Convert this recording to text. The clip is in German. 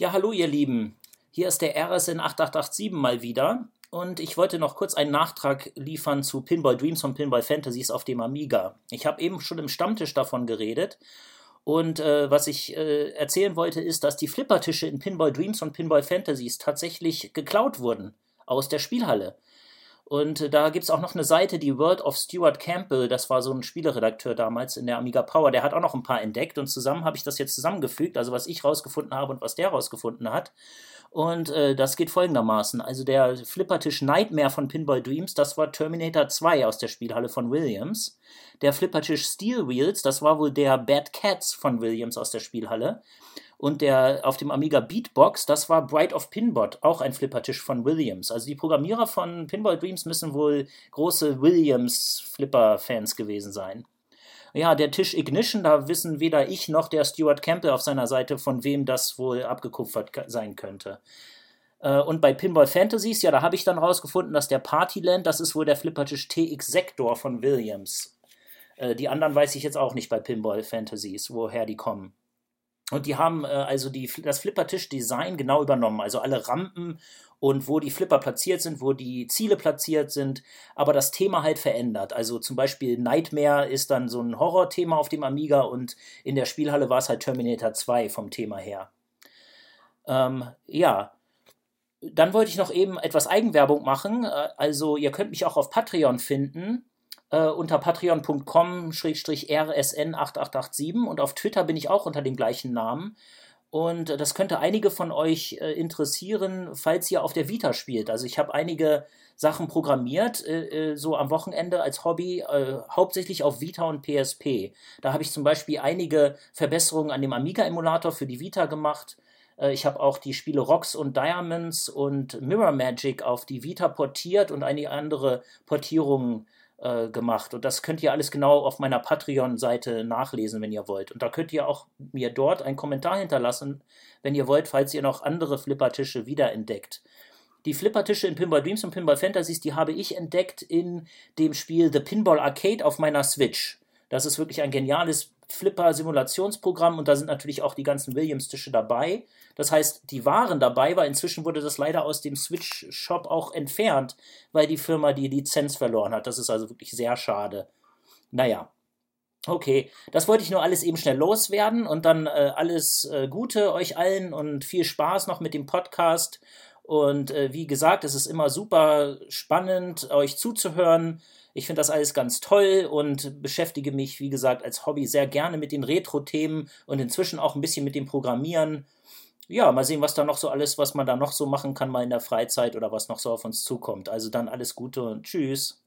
Ja, hallo ihr Lieben. Hier ist der RSN 8887 mal wieder. Und ich wollte noch kurz einen Nachtrag liefern zu Pinball Dreams und Pinball Fantasies auf dem Amiga. Ich habe eben schon im Stammtisch davon geredet. Und äh, was ich äh, erzählen wollte, ist, dass die Flippertische in Pinball Dreams und Pinball Fantasies tatsächlich geklaut wurden aus der Spielhalle. Und äh, da gibt es auch noch eine Seite, die World of Stuart Campbell, das war so ein Spieleredakteur damals in der Amiga Power, der hat auch noch ein paar entdeckt und zusammen habe ich das jetzt zusammengefügt, also was ich rausgefunden habe und was der rausgefunden hat. Und äh, das geht folgendermaßen. Also der Flippertisch Nightmare von Pinball Dreams, das war Terminator 2 aus der Spielhalle von Williams. Der Flippertisch Steel Wheels, das war wohl der Bad Cats von Williams aus der Spielhalle. Und der auf dem Amiga Beatbox, das war Bright of Pinbot, auch ein Flippertisch von Williams. Also die Programmierer von Pinball Dreams müssen wohl große Williams-Flipper-Fans gewesen sein. Ja, der Tisch Ignition, da wissen weder ich noch der Stuart Campbell auf seiner Seite, von wem das wohl abgekupfert sein könnte. Äh, und bei Pinball Fantasies, ja, da habe ich dann rausgefunden, dass der Partyland, das ist wohl der Flippertisch TX Sector von Williams. Äh, die anderen weiß ich jetzt auch nicht bei Pinball Fantasies, woher die kommen. Und die haben äh, also die, das Flippertisch-Design genau übernommen. Also alle Rampen und wo die Flipper platziert sind, wo die Ziele platziert sind, aber das Thema halt verändert. Also zum Beispiel Nightmare ist dann so ein Horrorthema auf dem Amiga und in der Spielhalle war es halt Terminator 2 vom Thema her. Ähm, ja. Dann wollte ich noch eben etwas Eigenwerbung machen. Äh, also ihr könnt mich auch auf Patreon finden äh, unter patreon.com-rsn8887 und auf Twitter bin ich auch unter dem gleichen Namen. Und das könnte einige von euch äh, interessieren, falls ihr auf der Vita spielt. Also ich habe einige Sachen programmiert, äh, äh so am Wochenende als Hobby, äh, hauptsächlich auf Vita und PSP. Da habe ich zum Beispiel einige Verbesserungen an dem Amiga-Emulator für die Vita gemacht. Äh, ich habe auch die Spiele Rocks und Diamonds und Mirror Magic auf die Vita portiert und einige andere Portierungen äh, gemacht. Und das könnt ihr alles genau auf meiner Patreon-Seite nachlesen, wenn ihr wollt. Und da könnt ihr auch mir dort einen Kommentar hinterlassen, wenn ihr wollt, falls ihr noch andere Flippertische wiederentdeckt. Die Flippertische in Pinball Dreams und Pinball Fantasies, die habe ich entdeckt in dem Spiel The Pinball Arcade auf meiner Switch. Das ist wirklich ein geniales Flipper-Simulationsprogramm und da sind natürlich auch die ganzen Williams-Tische dabei. Das heißt, die waren dabei, weil inzwischen wurde das leider aus dem Switch-Shop auch entfernt, weil die Firma die Lizenz verloren hat. Das ist also wirklich sehr schade. Naja. Okay, das wollte ich nur alles eben schnell loswerden und dann äh, alles äh, Gute euch allen und viel Spaß noch mit dem Podcast. Und äh, wie gesagt, es ist immer super spannend, euch zuzuhören. Ich finde das alles ganz toll und beschäftige mich, wie gesagt, als Hobby sehr gerne mit den Retro-Themen und inzwischen auch ein bisschen mit dem Programmieren. Ja, mal sehen, was da noch so alles, was man da noch so machen kann, mal in der Freizeit oder was noch so auf uns zukommt. Also dann alles Gute und tschüss.